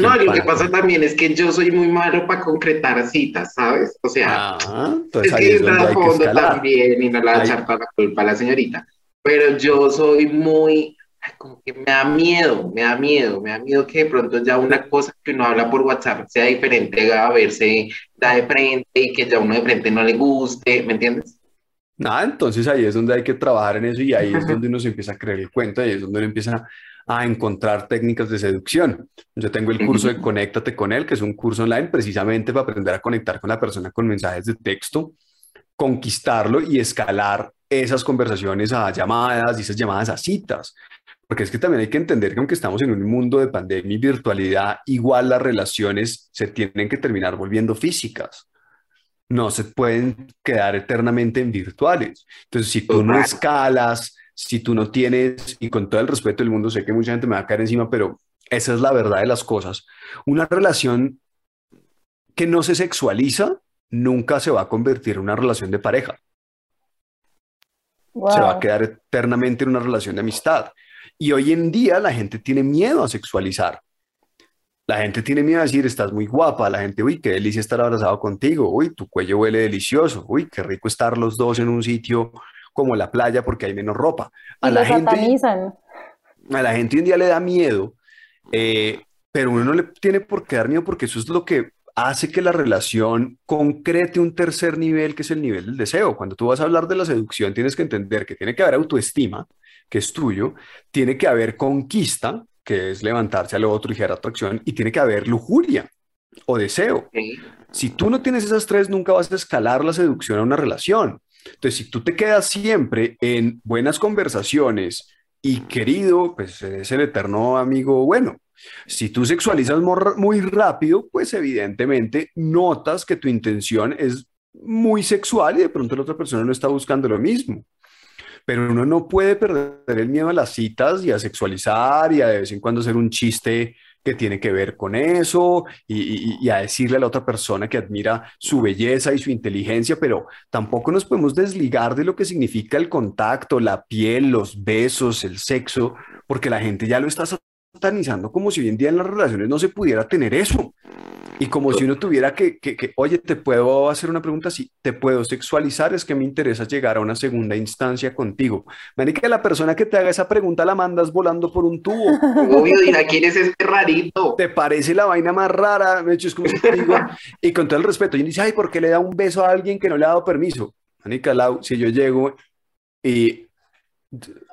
No, lo que para- pasa también es que yo soy muy malo para concretar citas, ¿sabes? O sea, Ah, es ahí que es donde hay fondo también y no le va a echar toda la culpa a la señorita. Pero yo soy muy, como que me da miedo, me da miedo, me da miedo que de pronto ya una cosa que uno habla por WhatsApp sea diferente a verse da de frente y que ya uno de frente no le guste, ¿me entiendes? Nada, entonces ahí es donde hay que trabajar en eso y ahí es donde uno se empieza a creer el cuento, ahí es donde uno empieza a encontrar técnicas de seducción. Yo tengo el curso de Conéctate con él, que es un curso online precisamente para aprender a conectar con la persona con mensajes de texto, conquistarlo y escalar esas conversaciones a llamadas y esas llamadas a citas. Porque es que también hay que entender que aunque estamos en un mundo de pandemia y virtualidad, igual las relaciones se tienen que terminar volviendo físicas. No se pueden quedar eternamente en virtuales. Entonces, si tú no escalas, si tú no tienes, y con todo el respeto del mundo, sé que mucha gente me va a caer encima, pero esa es la verdad de las cosas. Una relación que no se sexualiza nunca se va a convertir en una relación de pareja. Se va a Wow. quedar eternamente en una relación de amistad. Y hoy en día la gente tiene miedo a sexualizar. La gente tiene miedo a decir, estás muy guapa. La gente, uy, qué delicia estar abrazado contigo. Uy, tu cuello huele delicioso. Uy, qué rico estar los dos en un sitio como la playa porque hay menos ropa. A Y la gente, satanizan. a la gente hoy en día le da miedo, eh, pero uno no le tiene por qué dar miedo porque eso es lo que hace que la relación concrete un tercer nivel, que es el nivel del deseo. Cuando tú vas a hablar de la seducción, tienes que entender que tiene que haber autoestima, que es tuyo, tiene que haber conquista, que es levantarse al otro y generar atracción, y tiene que haber lujuria o deseo. Si tú no tienes esas tres, nunca vas a escalar la seducción a una relación. Entonces, si tú te quedas siempre en buenas conversaciones y querido, pues eres el eterno amigo bueno. Si tú sexualizas muy rápido, pues evidentemente notas que tu intención es muy sexual y de pronto la otra persona no está buscando lo mismo. Pero uno no puede perder el miedo a las citas y a sexualizar y a de vez en cuando hacer un chiste que tiene que ver con eso y, a decirle a la otra persona que admira su belleza y su inteligencia, pero tampoco nos podemos desligar de lo que significa el contacto, la piel, los besos, el sexo, porque la gente ya lo está satanizando como si hoy en día en las relaciones no se pudiera tener eso. Y como si uno tuviera que, que, que, oye, te puedo hacer una pregunta, sí, te puedo sexualizar, es que me interesa llegar a una segunda instancia contigo. Marica, la persona que te haga esa pregunta la mandas volando por un tubo. [LAUGHS] Obvio, dirá, ¿quién es este rarito? ¿Te parece la vaina más rara? De hecho, es como si te digo, y con todo el respeto, y dice, ay, ¿por qué le da un beso a alguien que no le ha dado permiso? Manica, Lau, si yo llego y,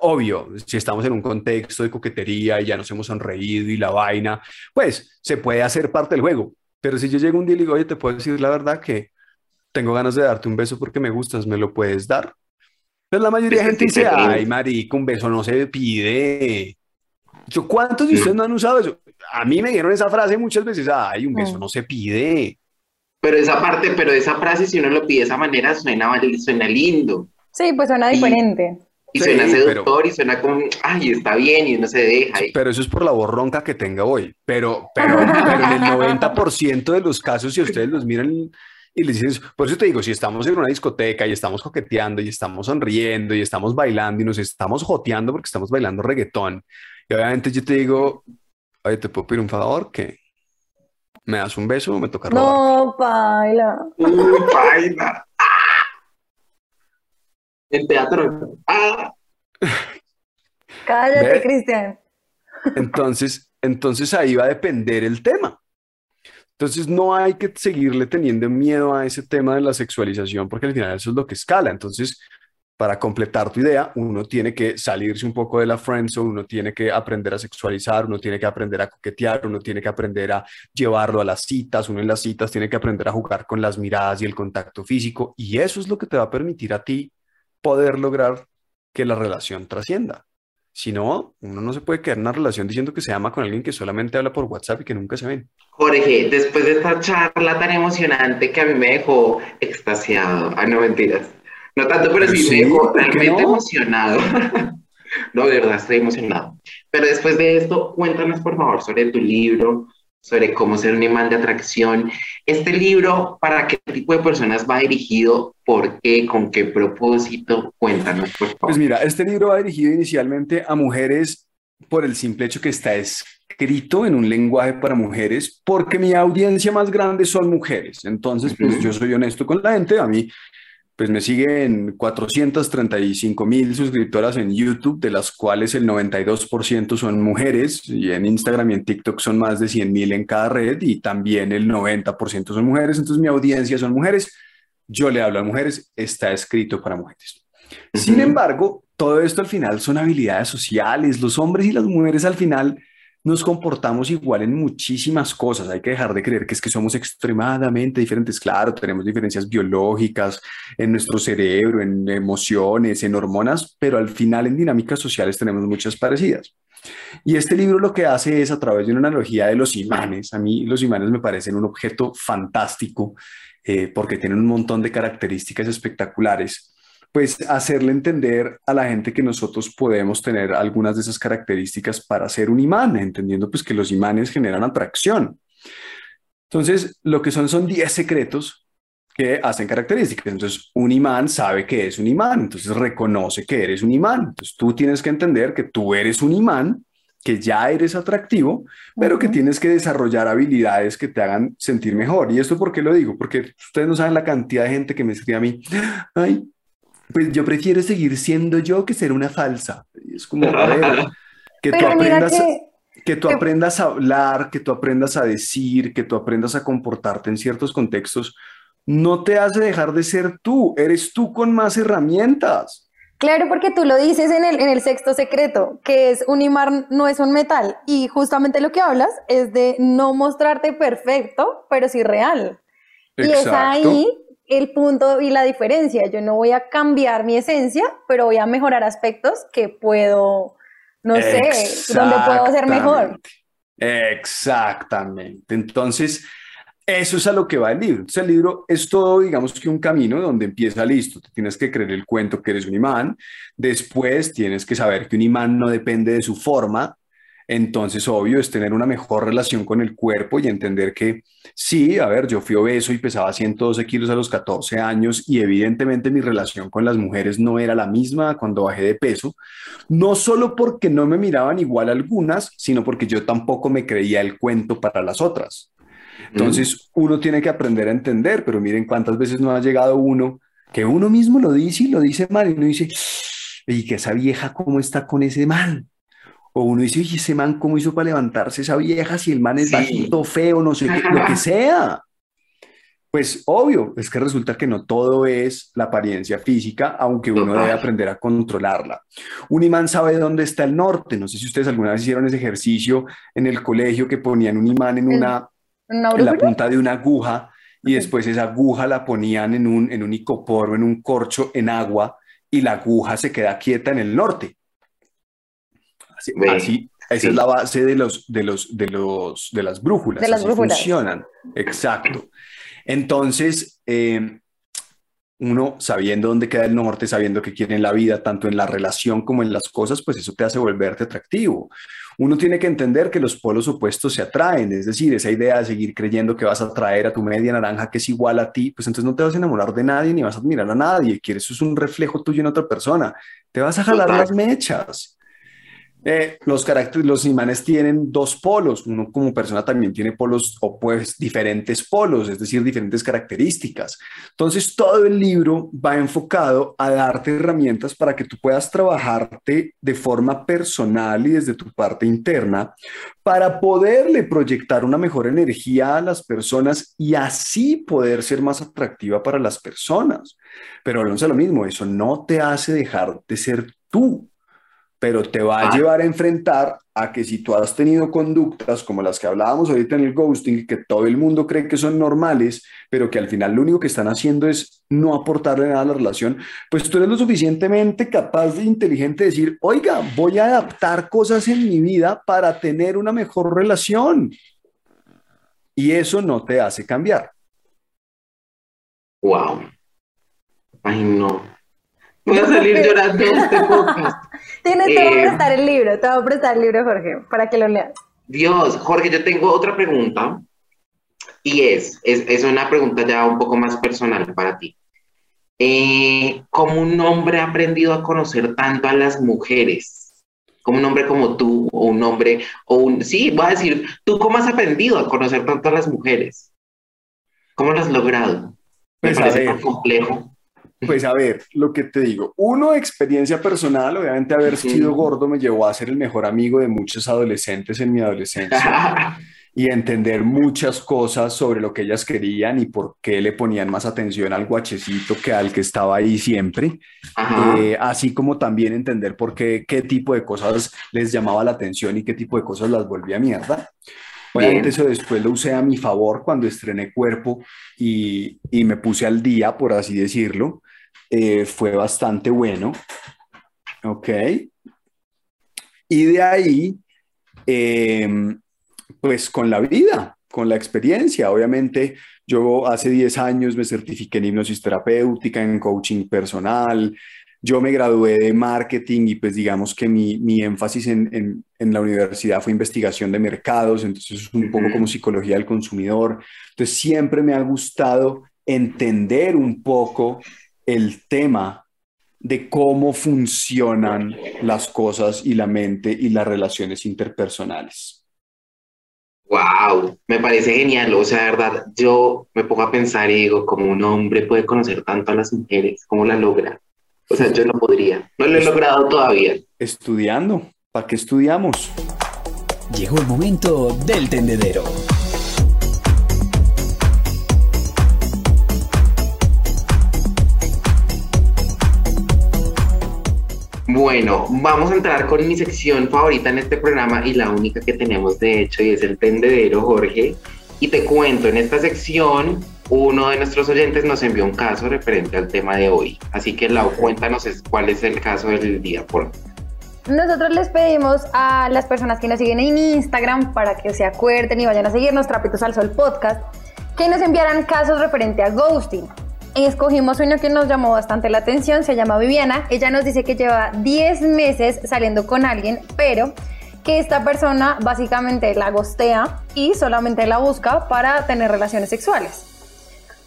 obvio, si estamos en un contexto de coquetería y ya nos hemos sonreído y la vaina, pues se puede hacer parte del juego. Pero si yo llego un día y le digo, oye, te puedo decir la verdad que tengo ganas de darte un beso porque me gustas, ¿me lo puedes dar? Pero la mayoría de gente dice, ay, marica, un beso no se pide. Yo, ¿cuántos de ustedes no han usado eso? A mí me dieron esa frase muchas veces, ay, un beso Mm. no se pide. Pero esa parte, pero esa frase, si uno lo pide de esa manera, suena, suena lindo. Sí, pues suena Y- diferente. Y Sí, suena pero- seductor y suena como, ay, está bien, y uno se deja. y- Pero eso es por la borronca que tenga hoy. Pero, pero, [LAUGHS] pero en el 90% de los casos, si ustedes los miran y les dicen, por eso te digo, si estamos en una discoteca y estamos coqueteando y estamos sonriendo y estamos bailando y nos estamos joteando porque estamos bailando reggaetón, y obviamente yo te digo, oye, ¿te puedo pedir un favor? que ¿Me das un beso o me toca robar? No, paila. Uy, vaina. ¡Ah! El teatro. ¡Ah! Cállate. Cristian. Entonces, entonces ahí va a depender el tema. Entonces no hay que seguirle teniendo miedo a ese tema de la sexualización porque al final eso es lo que escala. Entonces, para completar tu idea, uno tiene que salirse un poco de la friendzone, uno tiene que aprender a sexualizar, uno tiene que aprender a coquetear, uno tiene que aprender a llevarlo a las citas, uno en las citas tiene que aprender a jugar con las miradas y el contacto físico, y eso es lo que te va a permitir a ti poder lograr que la relación trascienda. Si no, uno no se puede quedar en una relación diciendo que se ama con alguien que solamente habla por WhatsApp y que nunca se ven. Jorge, después de esta charla tan emocionante que a mí me dejó extasiado, ah, no mentiras, no tanto, pero, sí, me dejó realmente emocionado. [LAUGHS] no, de verdad, estoy emocionado. Pero después de esto, cuéntanos por favor sobre tu libro, sobre cómo ser un imán de atracción. Este libro, ¿para qué tipo de personas va dirigido? ¿Por qué? ¿Con qué propósito? Cuéntanos, por favor. Pues mira, este libro va dirigido inicialmente a mujeres por el simple hecho que está escrito en un lenguaje para mujeres, porque mi audiencia más grande son mujeres. Entonces, pues yo soy honesto con la gente. A mí pues me siguen 435 mil suscriptoras en YouTube, de las cuales el 92% son mujeres, y en Instagram y en TikTok son más de 100 mil en cada red, y también el 90% son mujeres, entonces mi audiencia son mujeres, yo le hablo a mujeres, está escrito para mujeres. Sin embargo, todo esto al final son habilidades sociales, los hombres y las mujeres al final nos comportamos igual en muchísimas cosas. Hay que dejar de creer que es que somos extremadamente diferentes. Claro, tenemos diferencias biológicas en nuestro cerebro, en emociones, en hormonas, pero al final en dinámicas sociales tenemos muchas parecidas. Y este libro lo que hace es a través de una analogía de los imanes. A mí los imanes me parecen un objeto fantástico eh, porque tienen un montón de características espectaculares pues hacerle entender a la gente que nosotros podemos tener algunas de esas características para ser un imán, entendiendo pues que los imanes generan atracción. Entonces, lo que son son 10 secretos que hacen características. Entonces, un imán sabe que es un imán, entonces reconoce que eres un imán. Entonces, tú tienes que entender que tú eres un imán, que ya eres atractivo, pero que tienes que desarrollar habilidades que te hagan sentir mejor. ¿Y esto por qué lo digo? Porque ustedes no saben la cantidad de gente que me escribe a mí, ay, pues yo prefiero seguir siendo yo que ser una falsa. Es como, a ver, [LAUGHS] que tú aprendas... Que, tú aprendas a hablar, que tú aprendas a decir, que tú aprendas a comportarte en ciertos contextos, no te hace dejar de ser tú, eres tú con más herramientas. Claro, porque tú lo dices en el, en el sexto secreto, que es un imán no es un metal, y justamente lo que hablas es de no mostrarte perfecto, pero sí real. Y es ahí el punto y la diferencia. Yo no voy a cambiar mi esencia, pero voy a mejorar aspectos que puedo, no sé, donde puedo ser mejor. Exactamente. Entonces, eso es a lo que va el libro. Entonces, el libro es todo, digamos que un camino donde empieza listo. Te tienes que creer el cuento que eres un imán. Después tienes que saber que un imán no depende de su forma, entonces, obvio, es tener una mejor relación con el cuerpo y entender que sí, a ver, yo fui obeso y pesaba 112 kilos a los 14 años y evidentemente mi relación con las mujeres no era la misma cuando bajé de peso, no solo porque no me miraban igual algunas, sino porque yo tampoco me creía el cuento para las otras. Entonces, uno tiene que aprender a entender, pero miren cuántas veces no ha llegado uno que uno mismo lo dice y lo dice mal y uno dice, y que esa vieja cómo está con ese mal o uno dice, oye, ese man, ¿cómo hizo para levantarse esa vieja si el man es bajito, feo, no sé qué, lo que [LAUGHS] sea? Pues obvio, es que resulta que no todo es la apariencia física, aunque uno debe aprender a controlarla. Un imán sabe dónde está el norte. No sé si ustedes alguna vez hicieron ese ejercicio en el colegio que ponían un imán en, una, en la punta de una aguja y después esa aguja la ponían en un, en un icopor en un corcho en agua y la aguja se queda quieta en el norte. Así, esa es la base de los, de los, de los, de las brújulas. De las brújulas. Funcionan. Exacto. Entonces, eh, uno sabiendo dónde queda el norte, sabiendo que quiere en la vida, tanto en la relación como en las cosas, pues eso te hace volverte atractivo. Uno tiene que entender que los polos opuestos se atraen, es decir, esa idea de seguir creyendo que vas a atraer a tu media naranja que es igual a ti, pues entonces no te vas a enamorar de nadie ni vas a admirar a nadie, que eso es un reflejo tuyo en otra persona, te vas a jalar las mechas. Eh, los los imanes tienen dos polos. Uno como persona también tiene polos o pues diferentes polos, es decir, diferentes características. Entonces, todo el libro va enfocado a darte herramientas para que tú puedas trabajarte de forma personal y desde tu parte interna para poderle proyectar una mejor energía a las personas y así poder ser más atractiva para las personas. Pero no es lo mismo, eso no te hace dejar de ser tú pero te va a ah. llevar a enfrentar a que si tú has tenido conductas como las que hablábamos ahorita en el ghosting, que todo el mundo cree que son normales, pero que al final lo único que están haciendo es no aportarle nada a la relación, pues tú eres lo suficientemente capaz de inteligente de decir, oiga, voy a adaptar cosas en mi vida para tener una mejor relación. Y eso no te hace cambiar. Wow. Ay, no. Voy a salir [LAUGHS] llorando este podcast. Tienes, te voy a eh, prestar el libro, te voy a prestar el libro, Jorge, para que lo leas. Dios, Jorge, yo tengo otra pregunta. Y es, es, una pregunta ya un poco más personal para ti. Eh, ¿Cómo un hombre ha aprendido a conocer tanto a las mujeres? Como un hombre como tú, o un hombre, o un, sí, voy a decir, ¿tú cómo has aprendido a conocer tanto a las mujeres? ¿Cómo lo has logrado? Me pues parece tan complejo. Pues a ver, lo que te digo, uno, experiencia personal, obviamente haber sido gordo me llevó a ser el mejor amigo de muchos adolescentes en mi adolescencia [LAUGHS] y entender muchas cosas sobre lo que ellas querían y por qué le ponían más atención al guachecito que al que estaba ahí siempre, eh, así como también entender por qué, qué tipo de cosas les llamaba la atención y qué tipo de cosas las volvía mierda. Obviamente eso después lo usé a mi favor cuando estrené Cuerpo y, y me puse al día, por así decirlo. Eh, fue bastante bueno. Ok. Y de ahí, em, pues con la vida, con la experiencia. Obviamente, yo hace 10 años me certifiqué en hipnosis terapéutica, en coaching personal. Yo me gradué de marketing y pues digamos que mi, mi énfasis en, en, en, la universidad fue investigación de mercados, entonces es un poco como psicología del consumidor. Entonces siempre me ha gustado entender un poco el tema de cómo funcionan las cosas y la mente y las relaciones interpersonales. Wow, me parece genial. O sea, verdad, yo me pongo a pensar y digo, ¿cómo un hombre puede conocer tanto a las mujeres? ¿Cómo la logra? O sea, yo no podría. No lo he logrado todavía. Estudiando. ¿Para qué estudiamos? Llegó el momento del tendedero. Bueno, vamos a entrar con mi sección favorita en este programa y la única que tenemos de hecho y es el tendedero, Jorge. Y te cuento, en esta sección uno de nuestros oyentes nos envió un caso referente al tema de hoy. Así que Lau, cuéntanos cuál es el caso del día, por nosotros les pedimos a las personas que nos siguen en Instagram para que se acuerden y vayan a seguirnos Trapitos al Sol Podcast, que nos enviaran casos referente a ghosting escogimos uno que nos llamó bastante la atención, se llama Viviana. Ella nos dice que lleva 10 meses saliendo con alguien, pero que esta persona básicamente la gostea y solamente la busca para tener relaciones sexuales.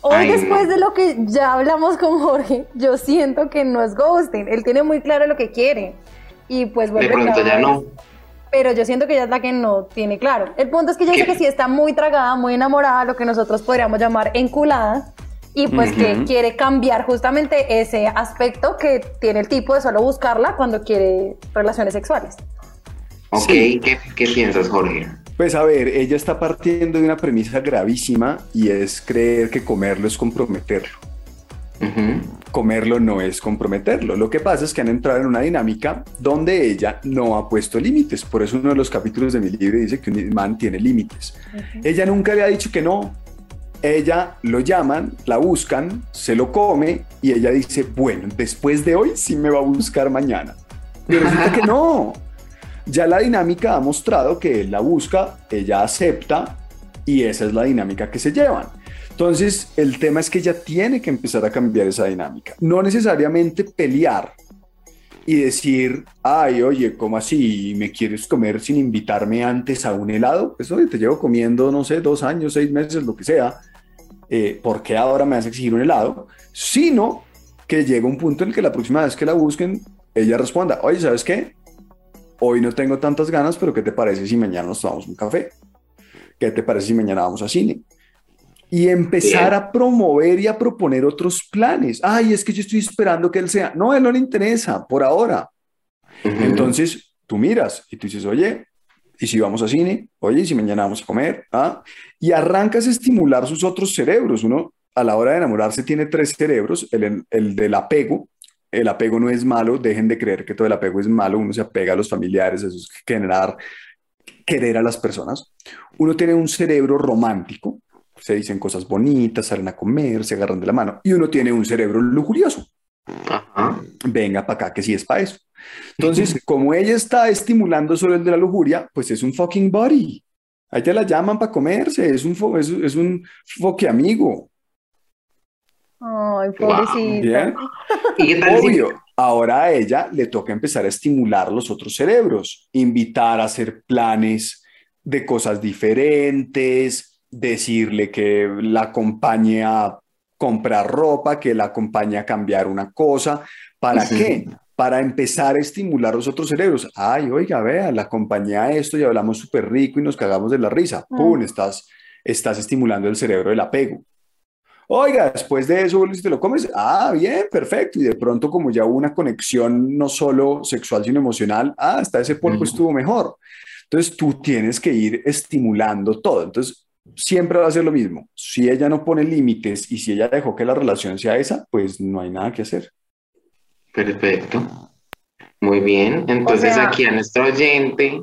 Hoy, después de lo que ya hablamos con Jorge, yo siento que no es ghosting. Él tiene muy claro lo que quiere. Y pues vuelve De pronto ya no. Pero yo siento que ella es la que no tiene claro. El punto es que yo sé que sí está muy tragada, muy enamorada, lo que nosotros podríamos llamar enculada y pues que quiere cambiar justamente ese aspecto que tiene el tipo de solo buscarla cuando quiere relaciones sexuales. Ok, ¿Qué, piensas, Jorge? Pues a ver, ella está partiendo de una premisa gravísima y es creer que comerlo es comprometerlo. Comerlo no es comprometerlo. Lo que pasa es que han entrado en una dinámica donde ella no ha puesto límites. Por eso uno de los capítulos de mi libro dice que un man tiene límites. Ella nunca le ha dicho que no, ella lo llaman, la buscan, se lo come y ella dice, bueno, después de hoy sí me va a buscar mañana. Pero resulta que no. [LAUGHS] Ya la dinámica ha mostrado que él la busca, ella acepta y esa es la dinámica que se llevan. Entonces, el tema es que ella tiene que empezar a cambiar esa dinámica. No necesariamente pelear y decir, ay, oye, ¿cómo así? ¿Me quieres comer sin invitarme antes a un helado? Pues te llevo comiendo, no sé, dos años, seis meses, lo que sea. Eh, ¿Por qué ahora me vas a exigir un helado? Sino que llega un punto en el que la próxima vez que la busquen, ella responda, oye, ¿sabes qué? hoy no tengo tantas ganas, pero ¿qué te parece si mañana nos tomamos un café? ¿Qué te parece si mañana vamos a cine? Y empezar a promover y a proponer otros planes. Ay, es que yo estoy esperando que él sea. No, a él no le interesa por ahora. Entonces, tú miras y tú dices, oye, ¿y si vamos a cine? Oye, ¿y si mañana vamos a comer? ¿Ah? Y arrancas a estimular sus otros cerebros. Uno, a la hora de enamorarse, tiene tres cerebros. El, el del apego, el apego no es malo, dejen de creer que todo el apego es malo, uno se apega a los familiares, eso es generar querer a las personas. Uno tiene un cerebro romántico, se dicen cosas bonitas, salen a comer, se agarran de la mano, y uno tiene un cerebro lujurioso. Venga para acá, que sí es para eso. Entonces, [LAUGHS] como ella está estimulando sobre el de la lujuria, pues es un fucking body. A ella la llaman para comerse, es un, es, es un foque amigo. Ay, pobrecita. Obvio. Ahora a ella le toca empezar a estimular los otros cerebros, invitar a hacer planes de cosas diferentes, decirle que la acompañe a comprar ropa, que la acompañe a cambiar una cosa. ¿Para qué? Para empezar a estimular los otros cerebros. Ay, oiga, vea, la acompañé a esto y hablamos súper rico y nos cagamos de la risa. ¡Pum! Estás, estás estimulando el cerebro del apego. Oiga, después de eso si te lo comes. Ah, bien, perfecto. Y de pronto, como ya hubo una conexión no solo sexual, sino emocional, ah, hasta ese polvo estuvo mejor. Entonces tú tienes que ir estimulando todo. Entonces siempre va a ser lo mismo. Si ella no pone límites y si ella dejó que la relación sea esa, pues no hay nada que hacer. Perfecto. Muy bien. Entonces aquí a nuestro oyente.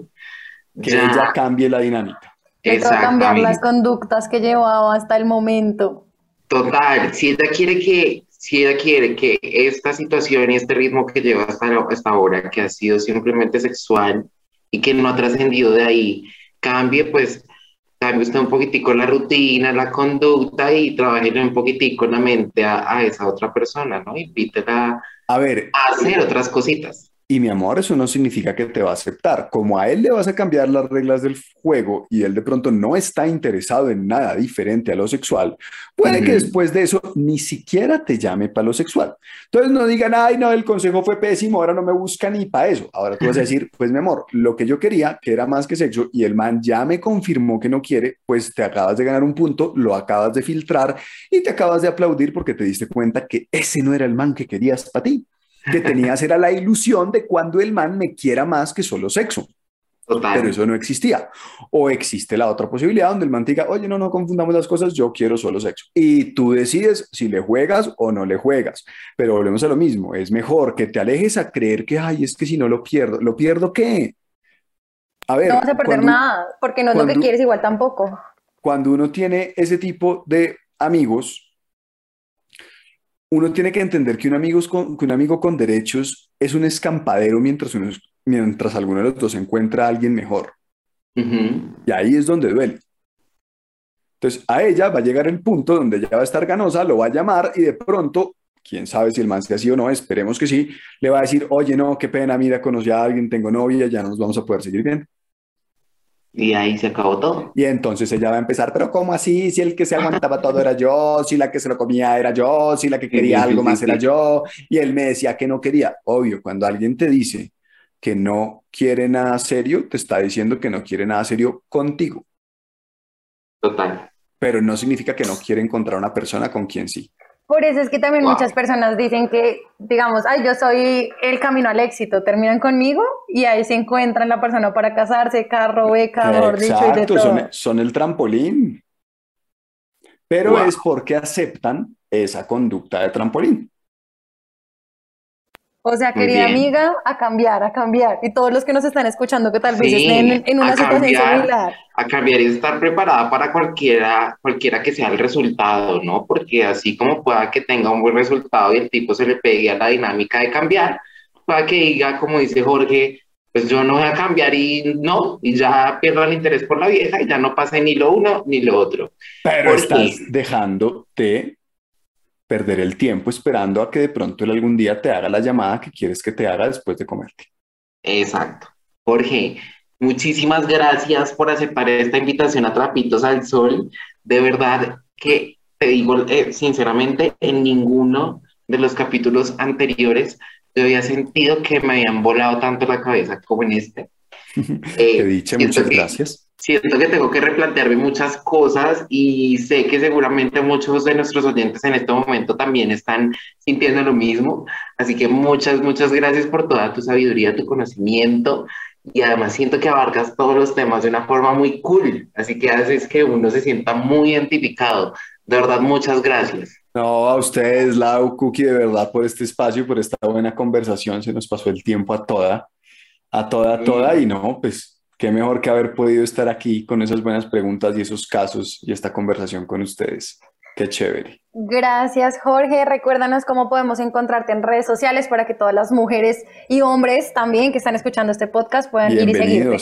Que ella cambie la dinámica. Exacto. cambiar las conductas que llevaba hasta el momento. Total, si ella quiere que, si ella quiere que esta situación y este ritmo que lleva hasta, hasta ahora, que ha sido simplemente sexual y que no ha trascendido de ahí, cambie, pues cambie usted un poquitico la rutina, la conducta y trabaje un poquitico la mente a, a esa otra persona, ¿no? Invítela a, ver, a hacer otras cositas. Y mi amor, eso no significa que te va a aceptar. Como a él le vas a cambiar las reglas del juego y él de pronto no está interesado en nada diferente a lo sexual, puede que después de eso ni siquiera te llame para lo sexual. Entonces no digan, ay, no, el consejo fue pésimo, ahora no me busca ni para eso. Ahora tú vas a decir, pues mi amor, lo que yo quería, que era más que sexo, y el man ya me confirmó que no quiere, pues te acabas de ganar un punto, lo acabas de filtrar y te acabas de aplaudir porque te diste cuenta que ese no era el man que querías para ti que tenías era la ilusión de cuando el man me quiera más que solo sexo. Pero eso no existía. O existe la otra posibilidad donde el man diga, oye, no, no confundamos las cosas, yo quiero solo sexo. Y tú decides si le juegas o no le juegas. Pero volvemos a lo mismo, es mejor que te alejes a creer que, ay, es que si no lo pierdo, ¿lo pierdo qué? A ver. No vas a perder nada, porque no es lo que quieres igual tampoco. Cuando uno tiene ese tipo de amigos, uno tiene que entender que un, amigo con, un amigo con derechos es un escampadero mientras, mientras alguno de los dos encuentra a alguien mejor. Y ahí es donde duele. Entonces, a ella va a llegar el punto donde ella va a estar ganosa, lo va a llamar y de pronto, quién sabe si el man sea así o no, esperemos que sí, le va a decir, oye, no, qué pena, mira, conocí a alguien, tengo novia, ya no nos vamos a poder seguir bien. Y ahí se acabó todo. Y entonces ella va a empezar, pero ¿cómo así? Si el que se aguantaba todo era yo, si la que se lo comía era yo, si la que quería algo más era yo. Y él me decía que no quería. Obvio, cuando alguien te dice que no quiere nada serio, te está diciendo que no quiere nada serio contigo. Total. Pero no significa que no quiere encontrar una persona con quien sí. Por eso es que también muchas personas dicen que, digamos, ay, yo soy el camino al éxito, terminan conmigo y ahí se encuentran la persona para casarse, carro, beca, mejor dicho, y de todo. Son, son el trampolín. Pero es porque aceptan esa conducta de trampolín. O sea, querida amiga, a cambiar, a cambiar. Y todos los que nos están escuchando que tal vez estén en, una situación similar. A cambiar y estar preparada para cualquiera, cualquiera que sea el resultado, ¿no? Porque así como pueda que tenga un buen resultado y el tipo se le pegue a la dinámica de cambiar, para que diga, como dice Jorge, pues yo no voy a cambiar y no, y ya pierdo el interés por la vieja y ya no pase ni lo uno ni lo otro. Pero estás dejándote perder el tiempo esperando a que de pronto él algún día te haga la llamada que quieres que te haga después de comerte. Exacto. Jorge, muchísimas gracias por aceptar esta invitación a Trapitos al Sol. De verdad que te digo eh, sinceramente, en ninguno de los capítulos anteriores yo había sentido que me habían volado tanto la cabeza como en este. [LAUGHS] Eh, Qué dicha, muchas gracias. Siento que tengo que replantearme muchas cosas y sé que seguramente muchos de nuestros oyentes en este momento también están sintiendo lo mismo. Así que muchas, muchas gracias por toda tu sabiduría, tu conocimiento y además siento que abarcas todos los temas de una forma muy cool. Así que haces que uno se sienta muy identificado. De verdad, muchas gracias. No, a ustedes, Lau, Cookie, de verdad, por este espacio, por esta buena conversación. Se nos pasó el tiempo a toda, a toda, a toda. Y no, pues qué mejor que haber podido estar aquí con esas buenas preguntas y esos casos y esta conversación con ustedes. Qué chévere. Gracias, Jorge. Recuérdanos cómo podemos encontrarte en redes sociales para que todas las mujeres y hombres también que están escuchando este podcast puedan ir y seguirte.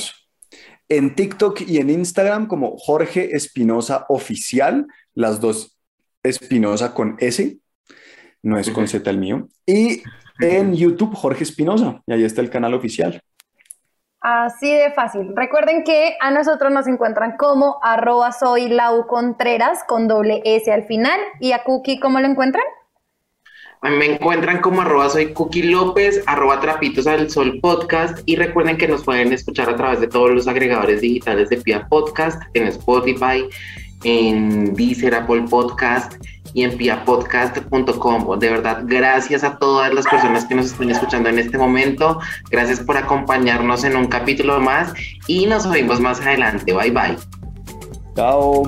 En TikTok y en Instagram como Jorge Espinosa Oficial, las dos Espinosa con S, no es con Z el mío. Y en [LAUGHS] YouTube Jorge Espinosa, y ahí está el canal oficial. Así de fácil. Recuerden que a nosotros nos encuentran como arroba soy Contreras con doble S al final. ¿Y a Cookie cómo lo encuentran? A mí me encuentran como arroba soy López, arroba trapitos al sol podcast y recuerden que nos pueden escuchar a través de todos los agregadores digitales de Pia Podcast, en Spotify, en Deezer, Apple Podcast y en piapodcast.com. De verdad, gracias a todas las personas que nos están escuchando en este momento. Gracias por acompañarnos en un capítulo más y nos vemos más adelante. Bye bye. Chao.